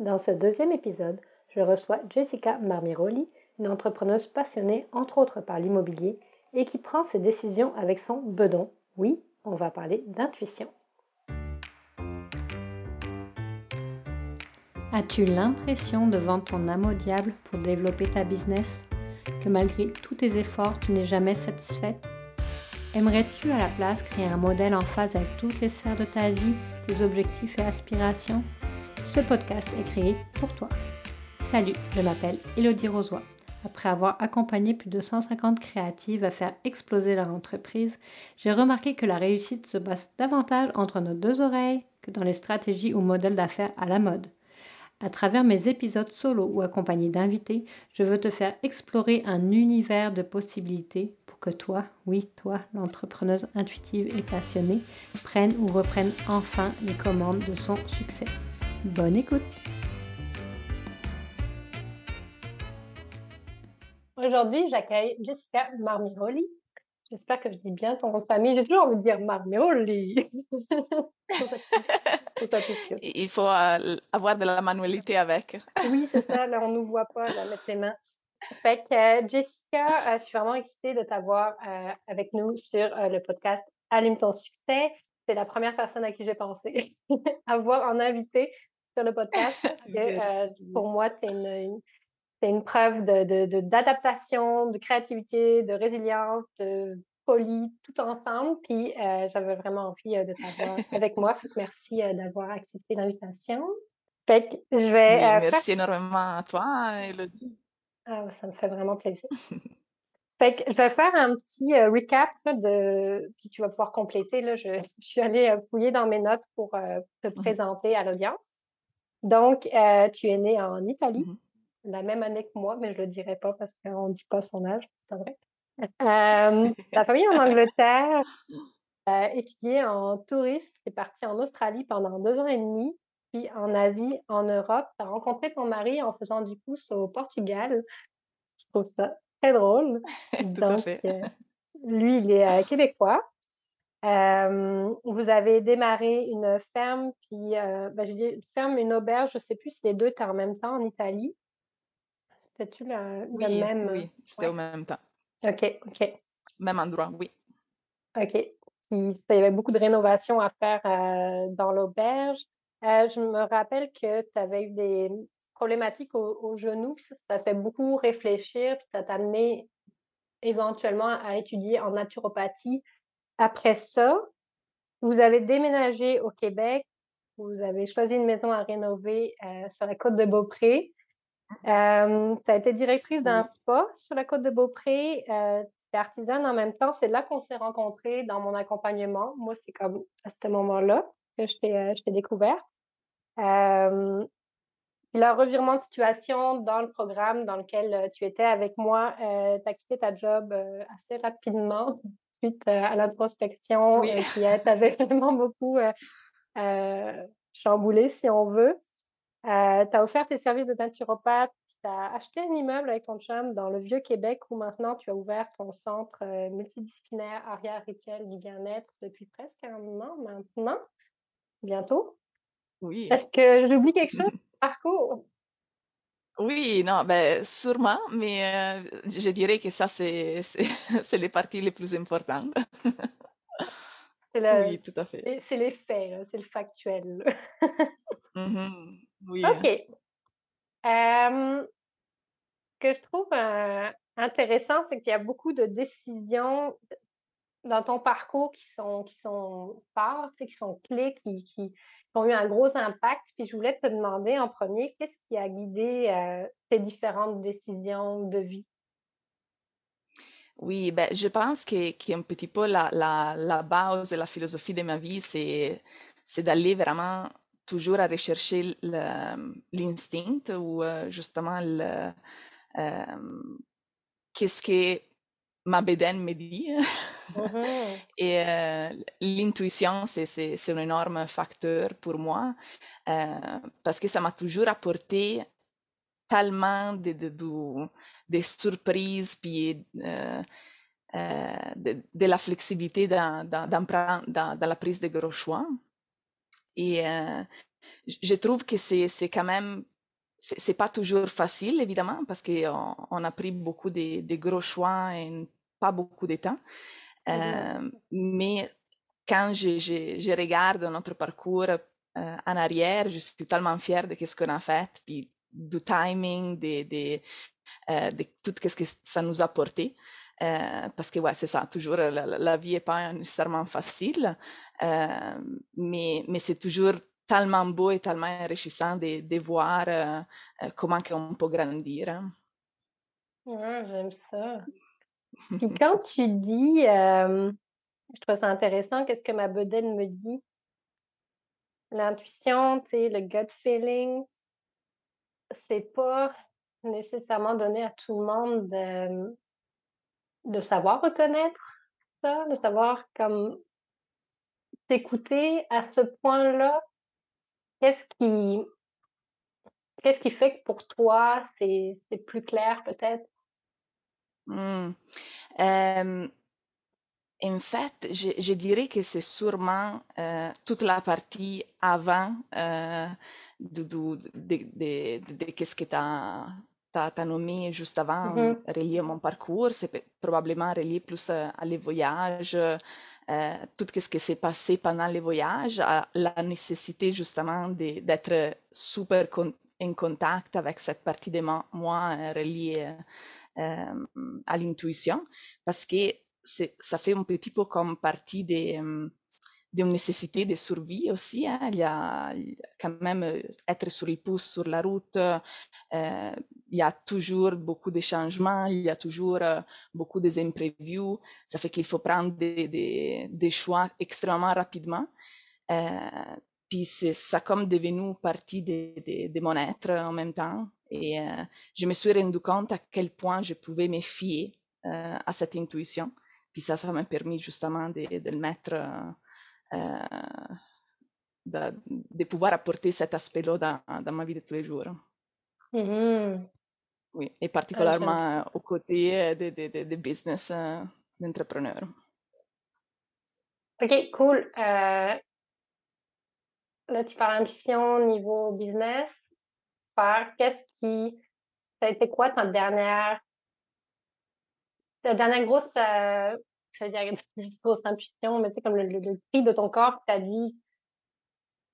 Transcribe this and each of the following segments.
Dans ce deuxième épisode, je reçois Jessica Marmiroli, une entrepreneuse passionnée entre autres par l'immobilier et qui prend ses décisions avec son bedon. Oui, on va parler d'intuition. As-tu l'impression de vendre ton âme au diable pour développer ta business Que malgré tous tes efforts, tu n'es jamais satisfaite? Aimerais-tu à la place créer un modèle en phase avec toutes les sphères de ta vie, tes objectifs et aspirations? Ce podcast est créé pour toi. Salut, je m'appelle Elodie Rosoy. Après avoir accompagné plus de 150 créatives à faire exploser leur entreprise, j'ai remarqué que la réussite se base davantage entre nos deux oreilles que dans les stratégies ou modèles d'affaires à la mode. À travers mes épisodes solo ou accompagnés d'invités, je veux te faire explorer un univers de possibilités pour que toi, oui, toi, l'entrepreneuse intuitive et passionnée, prenne ou reprenne enfin les commandes de son succès. Bonne écoute! Aujourd'hui, j'accueille Jessica Marmiroli, J'espère que je dis bien ton nom de famille. J'ai toujours envie de dire Marmeoli. Il faut euh, avoir de la manualité avec. oui, c'est ça. Là, on nous voit pas là, mettre les mains. Fait que euh, Jessica, euh, je suis vraiment excitée de t'avoir avec nous sur le podcast Allume ton succès. C'est la première personne à qui j'ai pensé avoir en invité sur le podcast. pour moi, c'est une, c'est une preuve d'adaptation, de, de, de, créativité, de résilience, de folie, tout ensemble. Puis euh, j'avais vraiment envie euh, de t'avoir avec moi. merci euh, d'avoir accepté l'invitation. Fait que je vais. merci énormément à toi, Elodie. Ah, ça me fait vraiment plaisir. fait que je vais faire un petit recap de. Puis tu vas pouvoir compléter. Là, je, je suis allée fouiller dans mes notes pour te mmh présenter à l'audience. Donc, tu es née en Italie. Mmh la même année que moi, mais je le dirai pas parce qu'on ne dit pas son âge, c'est vrai. Euh, ta famille en Angleterre, euh, étudié en tourisme, tu es parti en Australie pendant deux ans et demi, puis en Asie, en Europe. Tu as rencontré ton mari en faisant du pouce au Portugal. Je trouve ça très drôle. Tout à fait. Euh, lui, il est euh, québécois. Euh, vous avez démarré une ferme, puis ben, je dis une ferme, une auberge, je sais plus si les deux étaient en même temps en Italie. C'était-tu le, même? Oui, c'était au même temps. OK, OK. Même endroit, oui. OK. il y avait beaucoup de rénovations à faire euh, dans l'auberge. Euh, je me rappelle que tu avais eu des problématiques au, genou, puis ça, t'a fait beaucoup réfléchir, puis ça t'a amené éventuellement à étudier en naturopathie. Après ça, vous avez déménagé au Québec, vous avez choisi une maison à rénover euh, sur la côte de Beaupré. Euh, tu as été directrice d'un spa sur la côte de Beaupré. Euh, tu es artisane en même temps. C'est là qu'on s'est rencontrés dans mon accompagnement. Moi, c'est comme à ce moment-là que je t'ai, euh, découverte. Euh, le revirement de situation dans le programme dans lequel euh, tu étais avec moi, euh, tu as quitté ta job assez rapidement suite à l'introspection qui t'avait vraiment beaucoup chamboulé, si on veut. Euh, tu as offert tes services de naturopathe, tu as acheté un immeuble avec ton chum dans le Vieux-Québec où maintenant tu as ouvert ton centre euh, multidisciplinaire arrière rituel du bien-être depuis presque un an maintenant, bientôt. Oui. Est-ce que j'oublie quelque chose parcours? Oui, non, ben sûrement, mais euh, je dirais que ça, c'est les parties les plus importantes. oui, tout à fait. C'est les faits, c'est le factuel. mm oui. OK. ce que je trouve euh, intéressant, c'est qu'il y a beaucoup de décisions dans ton parcours qui sont qui sont fortes, qui sont clés, qui, qui, ont eu un gros impact. Puis je voulais te demander en premier, qu'est-ce qui a guidé euh, tes différentes décisions de vie? Oui, ben, je pense que, un petit peu la, la, la base et la philosophie de ma vie, c'est, c'est d'aller vraiment toujours à rechercher l'instinct ou euh, justement le, euh, qu'est-ce que ma bédaine me dit. Mm-hmm. Et euh, l'intuition, c'est, c'est, c'est un énorme facteur pour moi parce que ça m'a toujours apporté tellement de, de, de, de surprises puis de, de, la flexibilité dans, dans, dans, dans, la prise de gros choix. Et euh, je trouve que c'est, c'est quand même c'est pas toujours facile, évidemment, parce qu'on on a pris beaucoup de, de, gros choix et pas beaucoup de temps. Euh, mais quand je, je, je, regarde notre parcours euh, en arrière, je suis tellement fière de ce qu'on a fait, puis du timing, de, de, euh, de tout ce que ça nous a apporté. Euh, parce que ouais, c'est ça, toujours la, la, vie est pas nécessairement facile, euh, mais, mais c'est toujours tellement beau et tellement enrichissant de, de voir euh, euh comment on peut grandir. Hein. Ouais, j'aime ça. Puis quand tu dis, euh, je trouve ça intéressant, qu'est-ce que ma bedaine me dit? L'intuition, le gut feeling, c'est pas nécessairement donné à tout le monde de, de savoir reconnaître ça, de savoir comme t'écouter à ce point-là. Qu'est-ce qui, qu'est-ce qui fait que pour toi, c'est, plus clair peut-être? Mmh. En fait, je, dirais que c'est sûrement euh, toute la partie avant euh, de, de, qu'est-ce que tu as t'as nommé juste avant, mm -hmm. relié à mon parcours, c'est probablement relié plus à, à les voyages, euh, tout ce qui s'est passé pendant les voyages, à la nécessité justement d'être super con en contact avec cette partie de moi reliée euh, à l'intuition, parce que ça fait un petit peu comme partie des d'une nécessité de survie aussi. Hein. Il y a quand même être sur le pouce sur la route. Euh, il y a toujours beaucoup de changements, il y a toujours euh, beaucoup d'imprévus. Ça fait qu'il faut prendre des, des, des, choix extrêmement rapidement. Euh, puis ça comme devenu partie de, mon être en même temps. Et euh, je me suis rendu compte à quel point je pouvais me fier euh, à cette intuition. Puis ça, ça m'a permis justement de, le mettre euh, de, de, pouvoir apporter cet aspect-là dans, dans, ma vie de tous les jours. Mm -hmm. Oui, et particulièrement ah, aux côtés des de, de, de, business euh, d'entrepreneurs. Ok, cool. Euh, là, tu parles ambition niveau business. Qu'est-ce qui. Ça a été quoi ta dernière. Ta dernière grosse euh, je veux dire, une grosse intuition, mais c'est comme le, cri de ton corps qui t'a dit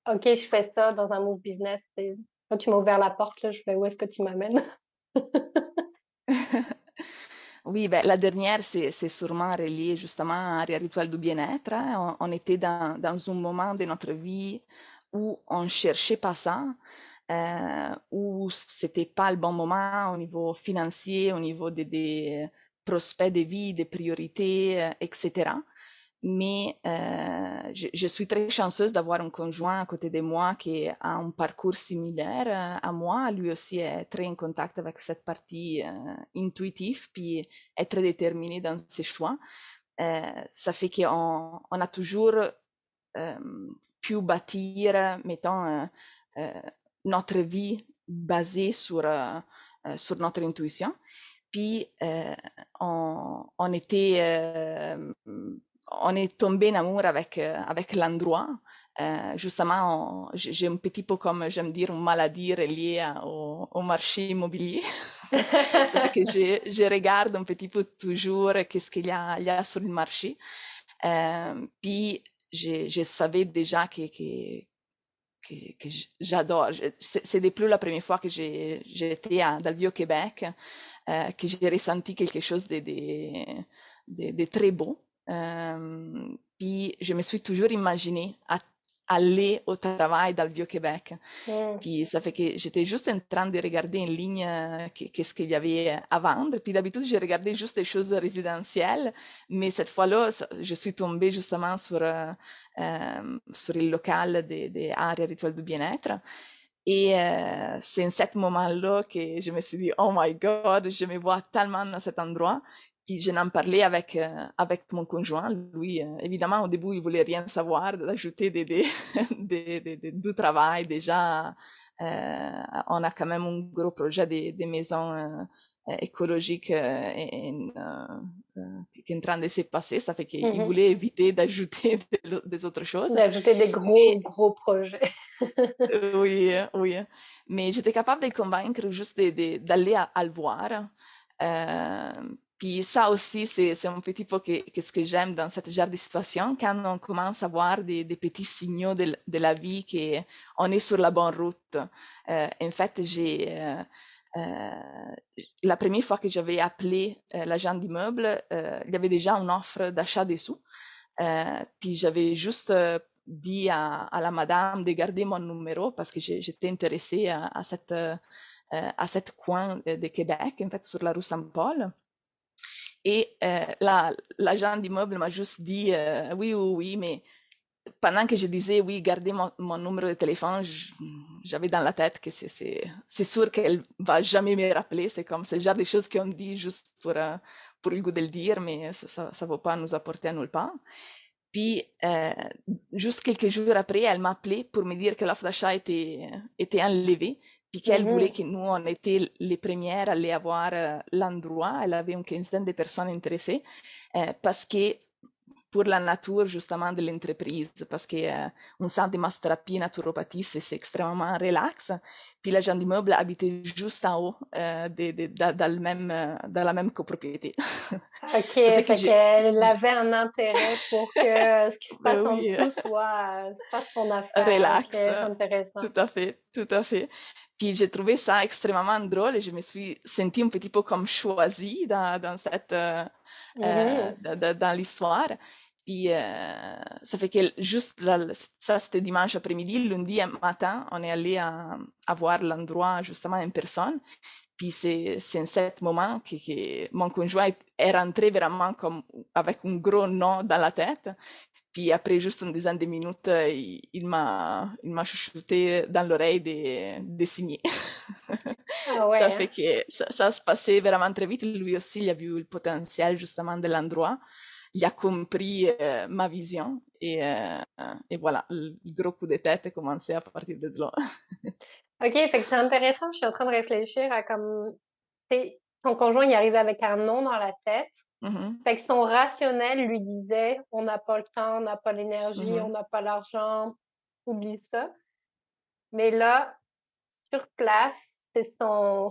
OK, je fais ça dans un move business. Et quand tu m'as ouvert la porte, là, je fais où est-ce que tu m'amènes? oui, ben, la dernière, c'est sûrement relié justement à un rituel du bien-être. Hein. On, était dans, dans un moment de notre vie où on cherchait pas ça. Euh, où c'était pas le bon moment au niveau financier, au niveau des, des prospects de vie, des priorités, euh, etc. Mais euh, je, suis très chanceuse d'avoir un conjoint à côté de moi qui a un parcours similaire euh, à moi. Lui aussi est très en contact avec cette partie intuitive, puis est très déterminé dans ses choix. Ça fait qu'on on a toujours pu bâtir, mettons, notre vie basée sur, sur notre intuition puis euh, on, on, était, euh, on est tombé en amour avec, euh, avec l'endroit. Euh, justement, j'ai un petit peu comme, j'aime dire, une maladie reliée au, au marché immobilier. Que je, je, regarde un petit peu toujours qu'est-ce qu'il y a, il y a sur le marché. Euh, puis, je, je, savais déjà que, que, que, que j'adore. C'est plus la première fois que j'étais dans le Vieux-Québec euh, que j'ai ressenti quelque chose de, de, de, de très beau. Euh, puis je me suis toujours imaginé à aller au travail dans le Vieux-Québec. Mm. Puis ça fait que j'étais juste en train de regarder en ligne euh, qu'est-ce qu'il y avait à vendre. Puis d'habitude, je regardais juste des choses résidentielles, mais cette fois-là, je suis tombée justement sur, euh, sur le local des, des rituels du bien-être. Et euh, c'est en ce moment-là que je me suis dit, oh my God, je me vois tellement dans cet endroit. Puis je n'en parlais avec, euh, avec mon conjoint. Lui, euh, évidemment, au début, il voulait rien savoir, d'ajouter des, des, des, des, du travail déjà on a quand même un gros projet des, des maisons écologiques et, qui est en train de se passer. Ça fait qu'il mm -hmm. voulait éviter d'ajouter des, des, autres choses. D'ajouter des gros, Mais, gros projets. Oui, oui. Mais j'étais capable de convaincre juste d'aller à, le voir. Euh, puis ça aussi, c'est un petit peu ce que j'aime dans cette genre de situation, quand on commence à voir des, petits signaux de, la vie qu'on est sur la bonne route. Euh, en fait, j'ai... Euh, euh, la première fois que j'avais appelé euh, l'agent d'immeuble, euh, il y avait déjà une offre d'achat des sous. puis j'avais juste dit à, la madame de garder mon numéro parce que j'étais intéressée à, à cette à cette coin de Québec, en fait, sur la rue Saint-Paul. Et euh, l'agent d'immeuble m'a juste dit euh, oui, oui, oui, mais pendant que je disais oui, gardez mon, mon numéro de téléphone, j'avais dans la tête que c'est sûr qu'elle va jamais me rappeler. C'est comme ce genre de choses qu'on dit juste pour, euh, pour le goût de le dire, mais ça ne va pas nous apporter à nulle part. Puis, euh, juste quelques jours après, elle m'a appelé pour me dire que l'offre d'achat était, était enlevée, puis qu'elle -hmm. voulait que nous, on était les premières à aller avoir euh, l'endroit. Elle avait une quinzaine de personnes intéressées, euh, parce que pour la nature justement de l'entreprise parce que euh, un centre de massothérapie naturopathie c'est extrêmement relax puis l'agent d'immeuble habitait juste en haut euh, de, de, de, dans, le même, euh, dans la même copropriété. OK, fait, fait qu'elle avait un intérêt pour que ce qui se passe ben oui. en dessous soit, soit son affaire. Relax, okay, intéressant. tout à fait, tout à fait. Puis j'ai trouvé ça extrêmement drôle et je me suis sentie un petit peu comme choisie dans, dans cette, euh, mm -hmm. dans, dans l'histoire. Puis euh, ça fait que juste ça c'était dimanche après-midi, lundi matin, on est allé à, à voir l'endroit justement en personne. Puis c'est en ce moment que, que mon conjoint est rentré vraiment comme avec un gros nom dans la tête. Puis après juste une dizaine de minutes, il, il m'a il m'a chuchoté dans l'oreille de, de signer. Ah ouais, ça fait que ça, ça se passait vraiment très vite. Lui aussi, il a vu le potentiel justement de l'endroit il a compris euh, ma vision et, euh, et, voilà, le gros coup de tête est commencé à partir de là. OK, fait que c'est intéressant. Je suis en train de réfléchir à comme ton conjoint, il arrivait avec un nom dans la tête. Mm -hmm. Fait que son rationnel lui disait on n'a pas le temps, on n'a pas l'énergie, mm -hmm. on n'a pas l'argent, oublie ça. Mais là, sur place, c'est son,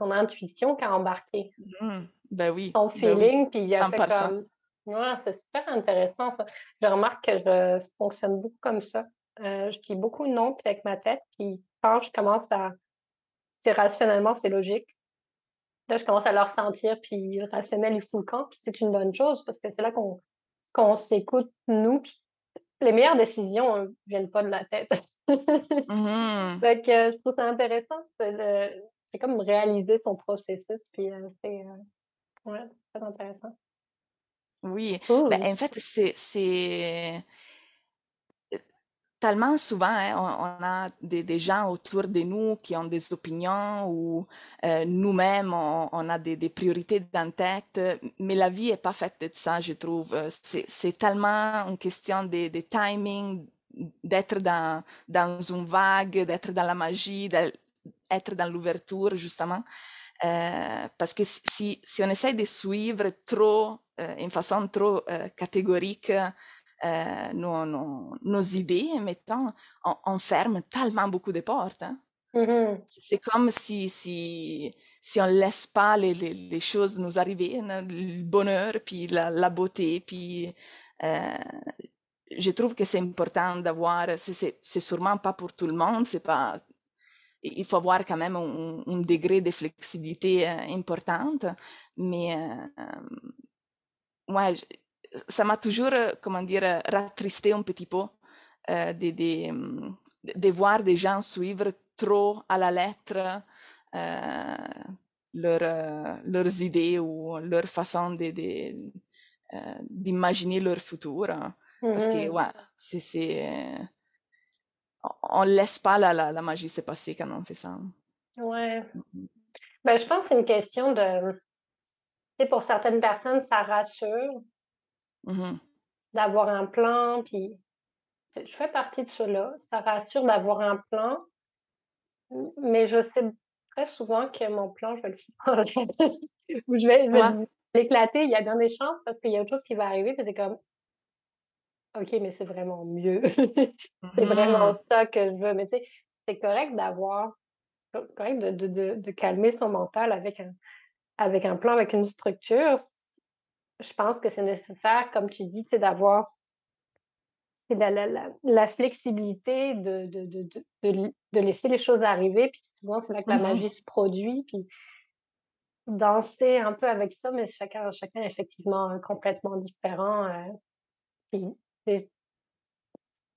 son intuition qui a embarqué. Mm, ben oui. Son feeling, ben oui. puis il a fait comme Ouais, c'est super intéressant ça. Je remarque que je fonctionne beaucoup comme ça. Euh, je dis beaucoup non puis avec ma tête, puis quand je commence à c'est rationnellement, c'est logique. Là, je commence à le ressentir, puis rationnel, il fout le camp, puis c'est une bonne chose parce que c'est là qu'on qu'on s'écoute, nous. Les meilleures décisions ne viennent pas de la tête. Fait que je trouve ça intéressant. C'est comme réaliser son processus, puis euh, c'est euh, ouais, très intéressant. Oui, Cool. ben, en fait, c'est, c'est tellement souvent, hein, on, on, a des, des, gens autour de nous qui ont des opinions ou euh, nous-mêmes, on, on, a des, des priorités en tête, mais la vie est pas faite de ça, je trouve. C'est, c'est tellement une question de, de timing, d'être dans, dans une vague, d'être dans la magie, d'être dans l'ouverture, justement. Euh, parce que si, si on essaie de suivre trop, euh, en façon trop euh, catégorique, nos, nos, nos, idées, on, on, ferme tellement beaucoup de portes. Hein? Mm -hmm. C'est comme si, si, si on laisse pas les, les, les choses nous arriver, hein, le bonheur, puis la, la beauté, puis je trouve que c'est important d'avoir, c'est sûrement pas pour tout le monde, c'est pas il faut avoir quand même un, un degré de flexibilité euh, importante, mais euh, moi, je, ça m'a toujours, comment dire, rattristé un petit peu euh, de, de, de, voir des gens suivre trop à la lettre euh, leur, euh, leurs idées ou leur façon de, de, euh, d'imaginer leur futur. Parce que, ouais, c'est on laisse pas la, la, la magie se passer quand on fait ça. Ouais. Mm-hmm. Ben, je pense que c'est une question de. Tu pour certaines personnes, ça rassure mm -hmm. d'avoir un plan, puis je fais partie de cela. Ça rassure d'avoir un plan. mais je sais très souvent que mon plan, je vais le changer ou je vais je vais Ouais. l'éclater. Il y a bien des chances parce qu'il y a autre chose qui va arriver, c'est comme: «OK, mais c'est vraiment mieux. C'est vraiment Mhm. ça que je veux». Mais tu sais, c'est correct d'avoir correct de de de de calmer son mental avec un avec un plan, avec une structure. je pense que c'est nécessaire, comme tu dis, c'est d'avoir la la la flexibilité de de de de de de laisser les choses arriver, puis souvent, c'est là que la Mhm. magie se produit, puis danser un peu avec ça, mais chacun chacun est effectivement, heu, complètement différent, heu, puis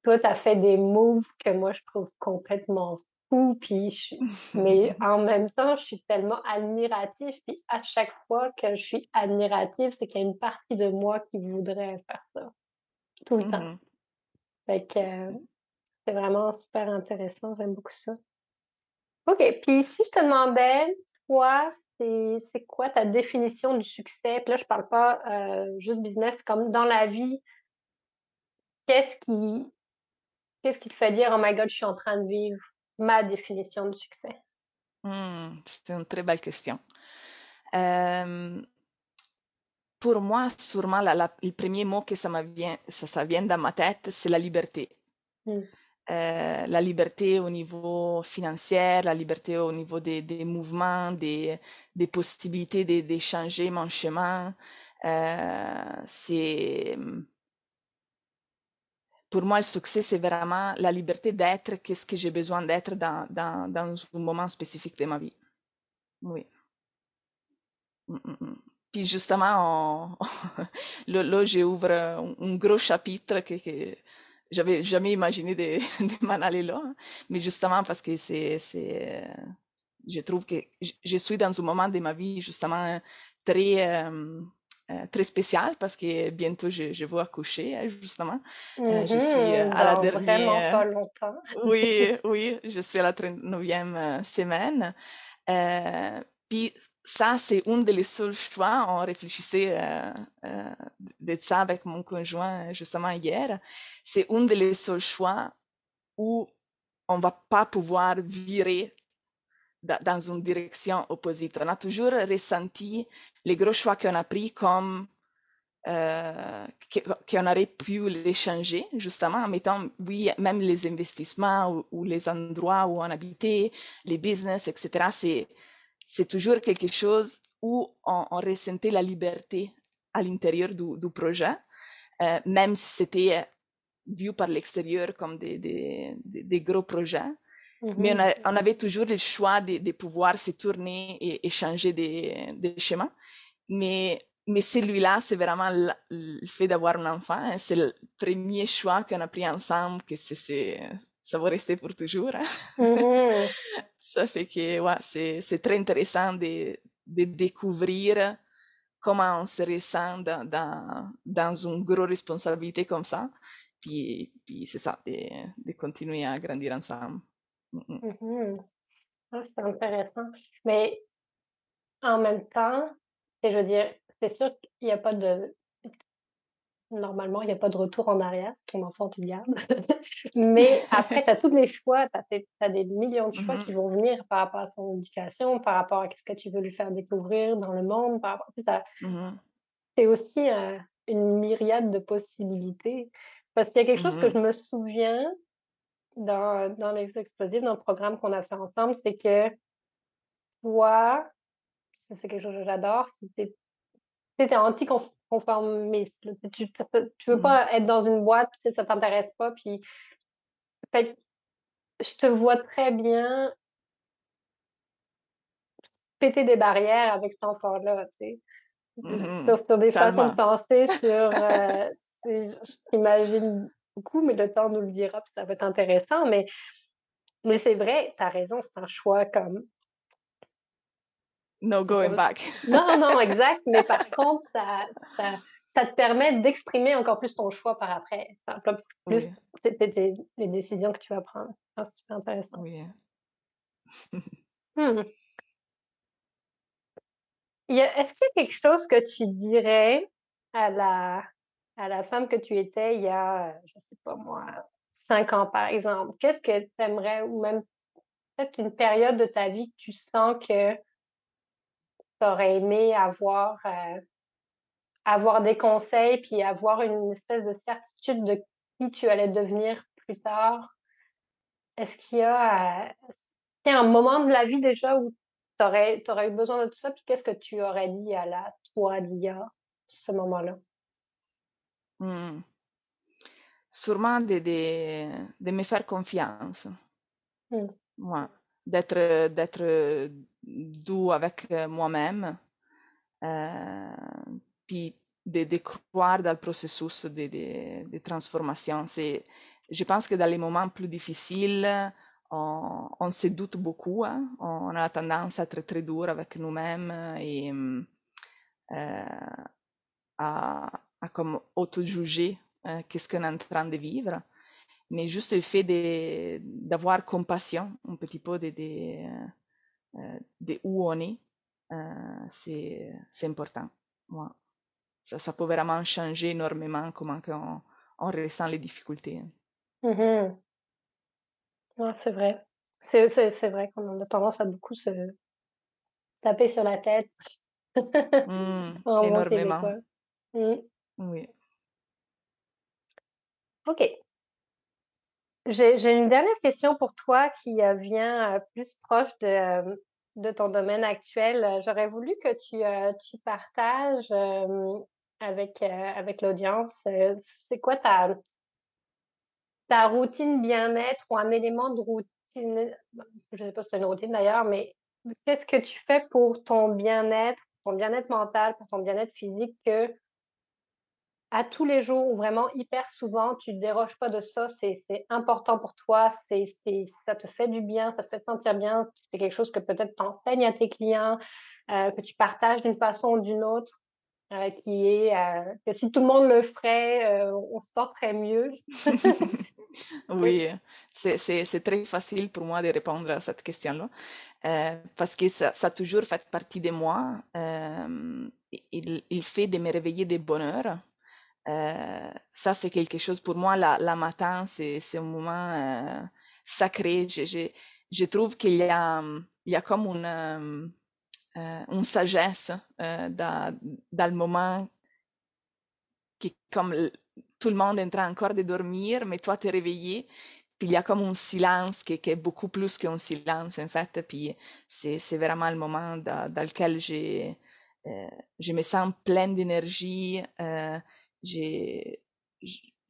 toi, tu as fait des moves que moi, je trouve complètement fous, puis je mais en même temps, je suis tellement admirative, puis à chaque fois que je suis admirative, c'est qu'il y a une partie de moi qui voudrait faire ça, tout le temps. Mhm. Fait que, heu, c'est vraiment super intéressant, j'aime beaucoup ça. OK, puis si je te demandais, toi, c'est quoi ta définition du succès? Puis là, je parle pas, heu, juste business, comme dans la vie, qu'est-ce qui qu'est-ce qui te fait dire: «Oh my God, je suis en train de vivre ma définition du succès»? Hmm, c'est une très belle question. Euh, pour moi, sûrement, la- la- le premier mot que ça, me vient, ça, ça vient dans ma tête, c'est la liberté. Mmh. Euh, la liberté au niveau financier, la liberté au niveau des, des mouvements, des, des possibilités de, de changer mon chemin. Euh, c'est, pour moi, le succès, c'est vraiment la liberté d'être qu'est-ce que j'ai besoin d'être dans, un moment spécifique de ma vie. Oui. Mm, mm, mm. Puis justement, là, j'ouvre un, un gros chapitre que, que j'avais jamais imaginé de, m'en aller là. hein. Mais justement parce que c'est, euh, je trouve que je suis dans un moment de ma vie justement très, euh, euh, très spécial parce que bientôt je, je vais accoucher, euh, justement. Euh, je suis euh, à la vraiment dernière, pas longtemps. oui, oui, je suis à la 39e euh, semaine. Puis ça, c'est un des seuls choix. On réfléchissait de ça avec mon conjoint justement hier. C'est un des seuls choix où on va pas pouvoir virer dans une direction opposite. On a toujours ressenti les gros choix qu'on a pris comme euh, qu'on aurait pu les changer, justement, en mettant, oui, même les investissements ou, les endroits où on habitait, les business, etc. C'est, c'est toujours quelque chose où on, ressentait la liberté à l'intérieur du, projet, euh, même si c'était vu par l'extérieur comme des gros projets. Mais on, a, on, avait toujours le choix de, de pouvoir se tourner et, et changer des, des chemins. Mais, mais celui-là, c'est vraiment le, le fait d'avoir un enfant. Hein, c'est le premier choix qu'on a pris ensemble, que c'est, ça va rester pour toujours. Hein. Mmh ça fait que ouais, c'est, c'est très intéressant de, de découvrir comment on se ressent dans, dans, dans une grosse responsabilité comme ça. Puis, puis c'est ça, de, de continuer à grandir ensemble. Mm, mm. Ah, c'est intéressant. Mais en même temps, et je veux dire, c'est sûr qu'il y a pas de normalement, il y a pas de retour en arrière. Ton enfant, tu le gardes. Mais après, tu as tous les choix, tu as des millions de choix qui Mhm, vont venir par rapport à son éducation, par rapport à ce que tu veux lui faire découvrir dans le monde, par rapport tu sais, mhm, c'est aussi, heu, une myriade de possibilités. Parce qu'il y a quelque chose que je me souviens dans dans les explosifs, dans le programme qu'on a fait ensemble, c'est que toi, ça c'est quelque chose que j'adore, c'est tu es tu es anticonformiste. Tu tu veux mhm, pas être dans une boîte, puis ça t'intéresse pas, puis fait je te vois très bien péter des barrières avec cet enfant-là, tu sais. mhm. Sur sur des façons de penser, sur, je j'imagine beaucoup, mais le temps nous le dira, puis ça va être intéressant, mais mais c'est vrai, tu as raison, c'est un choix comme No going back. non, non, exact, mais par contre, ça ça ça te permet d'exprimer encore plus ton choix par après. Plus Oui, les décisions que tu vas prendre. Ah, c'est super intéressant. oui. A est-ce qu'il y a quelque chose que tu dirais à la à la femme que tu étais il y a, heu, je sais pas moi, 5 ans, par exemple? Qu'est-ce que tu aimerais ou même peut-être une période de ta vie que tu sens que tu aurais aimé avoir, euh, avoir des conseils, puis avoir une espèce de certitude de qui tu allais devenir plus tard? Est-ce qu'il y a, euh, un moment de la vie déjà où tu aurais, eu besoin de tout ça, puis qu'est-ce que tu aurais dit à la toi d'il ce moment-là? Mmh. Sûrement de, de, de, me faire confiance. Mmh. Ouais. D'être, d'être doux avec moi-même. Euh, puis de, de, croire dans le processus de, de, de transformation. C'est, je pense que dans les moments plus difficiles, on, on se doute beaucoup, hein? on a la tendance à être très dur avec nous-mêmes et euh, à, à comme auto-juger euh, qu'est-ce qu'on est en train de vivre. Mais juste le fait d'avoir compassion un petit peu de, de, euh, de où on est, euh, c'est, important. Ouais. Ça, ça peut vraiment changer énormément comment on, on ressent les difficultés. Mmh non, c'est vrai. C'est, vrai qu'on a tendance à beaucoup se taper sur la tête. Mmh, énormément. Mmh. Oui. OK. J'ai, une dernière question pour toi qui euh, vient euh, plus proche de, euh, de ton domaine actuel. J'aurais voulu que tu, tu partages avec, avec l'audience, c'est quoi ta, ta routine bien-être ou un élément de routine, je sais pas si c'est une routine d'ailleurs, mais qu'est-ce que tu fais pour ton bien-être, ton bien-être mental, pour ton bien-être physique que à tous les jours ou vraiment hyper souvent, tu ne déroges pas de ça, c'est important pour toi, c'est ça te fait du bien, ça te fait sentir bien, c'est quelque chose que peut-être tu enseignes à tes clients, euh, que tu partages d'une façon ou d'une autre. Euh, qui est euh, que si tout le monde le ferait, on se porterait mieux. oui, c'est très facile pour moi de répondre à cette question-là, parce que ça, ça, a toujours fait partie de moi. il, il, fait de me réveiller de bonheur. Ça, c'est quelque chose pour moi, la, matin, c'est un moment sacré. Je, je, trouve qu'il y a, y a comme une euh, une sagesse euh, dans, dans, le moment qui, comme tout le monde est en train encore de dormir, mais toi, tu es réveillé. Puis il y a comme un silence qui, est beaucoup plus qu'un silence, en fait. Puis c'est, vraiment le moment dans, lequel euh, je me sens pleine d'énergie. Euh, j'ai,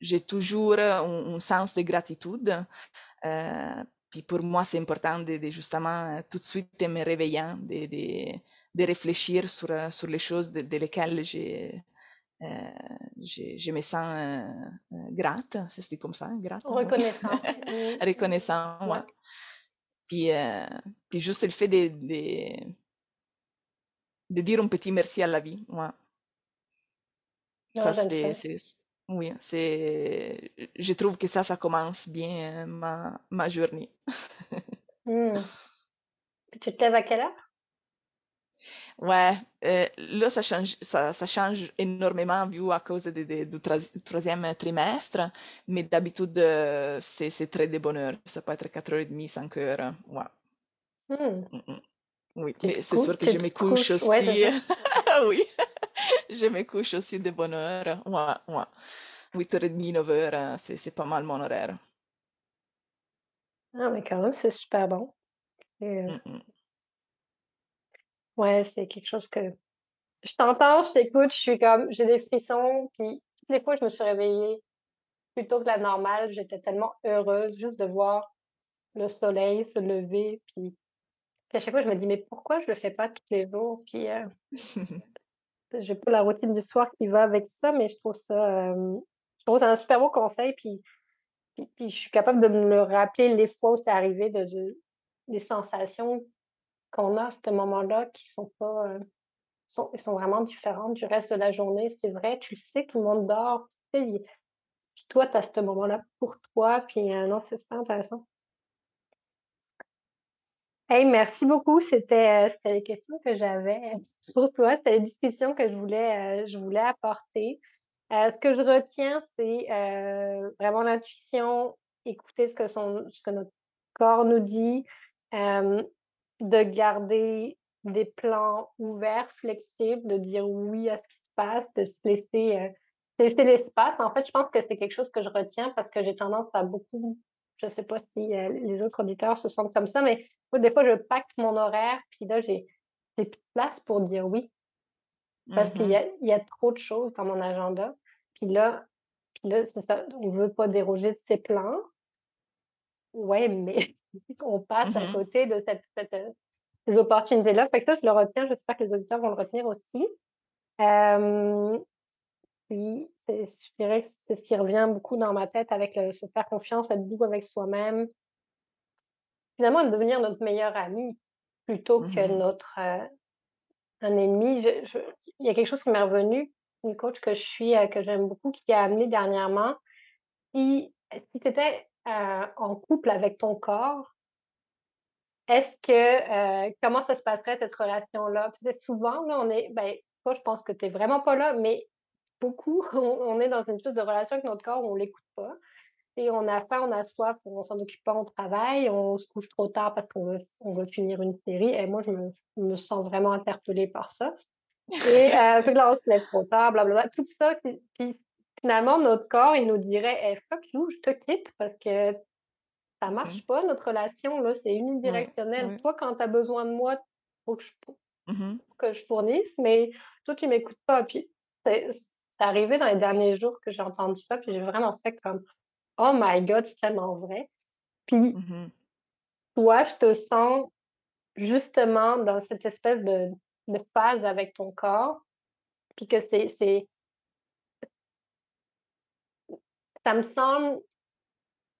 j'ai toujours un, un, sens de gratitude. Euh, puis pour moi, c'est important de, de, justement tout de suite me réveillant, de, de, de réfléchir sur, sur les choses de, de lesquelles j'ai, euh, je, je, me sens euh, grate, c'est comme ça, grate. Reconnaissant. Reconnaissant, ouais. ouais. Puis, euh, puis juste le fait de, de, de, dire un petit merci à la vie, ouais. Ça, c'est, oui, c'est, je trouve que ça, ça commence bien ma, ma journée. mmh. Tu te lèves à quelle heure? Ouais, euh, là, ça change, ça, ça, change énormément vu à cause de, de, du troisième trimestre, mais d'habitude, euh, c'est très de bonne heure. Ça peut être 4h30, 5h. Ouais. Mmh. Mmh, oui, mais c'est sûr que je me couche aussi. Ouais, oui, je me couche aussi de bonne heure. Ouais, ouais. 8h30, 9h, c'est pas mal mon horaire. Ah, mais quand même, c'est super bon. Et, euh... mmh, Ouais, c'est quelque chose que je t'entends, je t'écoute, je suis comme, j'ai des frissons, puis toutes les fois je me suis réveillée plus tôt que la normale, j'étais tellement heureuse juste de voir le soleil se lever, puis, puis à chaque fois je me dis mais pourquoi je le fais pas tous les jours, puis euh, j'ai pas la routine du soir qui va avec ça, mais je trouve ça, euh, je trouve ça un super beau conseil, puis, puis, je suis capable de me le rappeler les fois où c'est arrivé, de, de des sensations qu'on a à ce moment-là qui sont pas euh, sont, sont vraiment différentes du reste de la journée. C'est vrai, tu le sais, tout le monde dort. Tu puis toi, tu as ce moment-là pour toi. Puis euh, non, c'est super intéressant. Hey, merci beaucoup. C'était, euh, les questions que j'avais pour toi. C'était les discussions que je voulais, euh, je voulais apporter. Euh, ce que je retiens, c'est vraiment l'intuition, écouter ce que, son, ce que notre corps nous dit, euh, de garder des plans ouverts, flexibles, de dire oui à ce qui se passe, de se laisser, euh, laisser l'espace. En fait, je pense que c'est quelque chose que je retiens parce que j'ai tendance à beaucoup, je sais pas si euh, les autres auditeurs se sentent comme ça, mais moi, des fois, je pacte mon horaire, puis là, j'ai plus de place pour dire oui. Parce qu'il y Mhm. a, il y a trop de choses dans mon agenda. Puis là, puis là, c'est ça, on veut pas déroger de ses plans. Ouais, mais on passe à Mhm. côté de cette, cette, euh, ces opportunités-là. Fait que ça, je le retiens. J'espère que les auditeurs vont le retenir aussi. Euh, puis, c'est, je dirais que c'est ce qui revient beaucoup dans ma tête avec le se faire confiance, être doux avec soi-même. Finalement, devenir notre meilleur ami plutôt que Mhm. notre euh, un ennemi. Je, je- il y a quelque chose qui m'est revenu, une coach que je suis, euh, que j'aime beaucoup, qui a amené dernièrement. Si, si tu étais euh, en couple avec ton corps, est-ce que, euh, comment ça se passerait cette relation-là? Peut-être souvent, là, on est, ben, toi, je pense que tu es vraiment pas là, mais beaucoup, on, on est dans une espèce de relation avec notre corps où on l'écoute pas. Et on a faim, on a soif, on s'en occupe pas, on travaille, on se couche trop tard parce qu'on veut, on veut finir une série. Et moi, je me, sens vraiment interpellée par ça. Et euh, fait que là, on se lève trop tard, blablabla. Tout ça, finalement, notre corps, il nous dirait hey, fuck you, je te quitte parce que ça marche pas, notre relation, là, c'est unidirectionnel. Toi, quand tu as besoin de moi, faut que je, Mhm. que je fournisse, mais toi, tu m'écoutes pas. Puis c'est arrivé dans les derniers jours que j'ai entendu ça, puis j'ai vraiment fait comme Oh my God, c'est tellement vrai. Puis Mhm. toi, je te sens justement dans cette espèce de, de phase avec ton corps, puis que c'est, c'est, ça me semble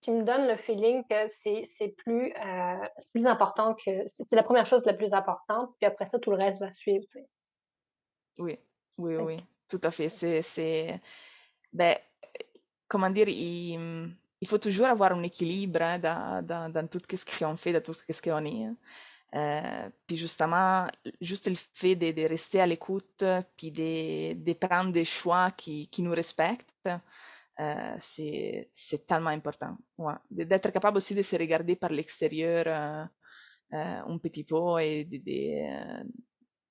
tu me donnes le feeling que c'est c'est plus, euh, c'est plus important que c'est la première chose la plus importante, puis après ça, tout le reste va suivre, tu sais. Oui, oui, oui, tout à fait. C'est, ben, comment dire, il, il faut toujours avoir un équilibre hein, dans, dans, tout ce qu'on fait, dans tout ce qu'on est. hein. Euh, puis justement, juste le fait de, de rester à l'écoute, puis de, de prendre des choix qui, qui nous respectent, euh, c'est, tellement important. D'être capable aussi de se regarder par l'extérieur euh, un petit peu et de,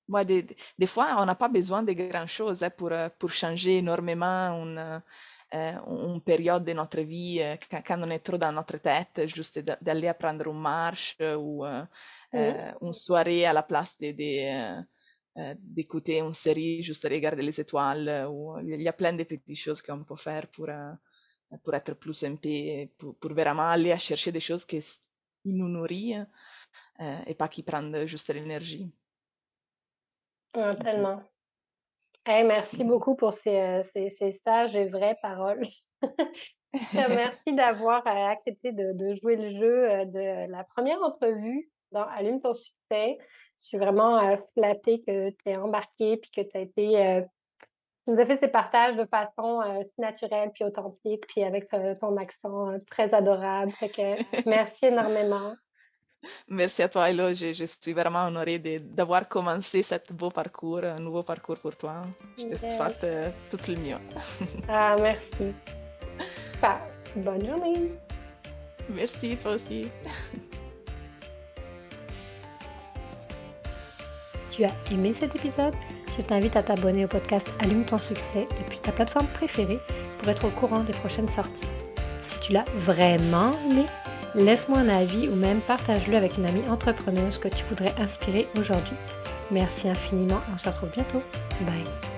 de, euh, Ouais, des, des- des fois, on n'a pas besoin de grand-chose hein, pour, euh, pour changer énormément une, euh, une période de notre vie euh, quand, quand on est trop dans notre tête, juste d- d'aller à prendre une marche euh, ou euh, mhm. euh, une soirée à la place de, de, euh, euh, d'écouter une série, juste regarder les étoiles. euh, Ou, il y a plein de petites choses qu'on peut faire pour, euh, pour être plus en paix, pour, pour vraiment aller à chercher des choses qui s- qui nous nourrissent euh, et pas qui prennent juste l'énergie. Ah, tellement. Hey, merci beaucoup pour ces, euh, ces, ces sages et vraies paroles. Merci d'avoir euh, accepté de, de jouer le jeu euh, de la première entrevue dans Allume ton succès. Je suis vraiment flattée que tu es embarqué puis que tu as été tu nous as fait ces partages de façon naturelle puis authentique puis avec ton accent très adorable. Fait que merci énormément. Merci à toi, Elo. Je, je suis vraiment honorée de- d'avoir commencé ce beau parcours, un nouveau parcours pour toi. Je te souhaite euh, tout le mieux. Ah, merci. Bonne journée. Merci, toi aussi. Tu as aimé cet épisode? Je t'invite à t'abonner au podcast Allume ton succès depuis ta plateforme préférée pour être au courant des prochaines sorties. Si tu l'as vraiment aimé, laisse-moi un avis ou même partage-le avec une amie entrepreneuse que tu voudrais inspirer aujourd'hui. Merci infiniment, on se retrouve bientôt. Bye.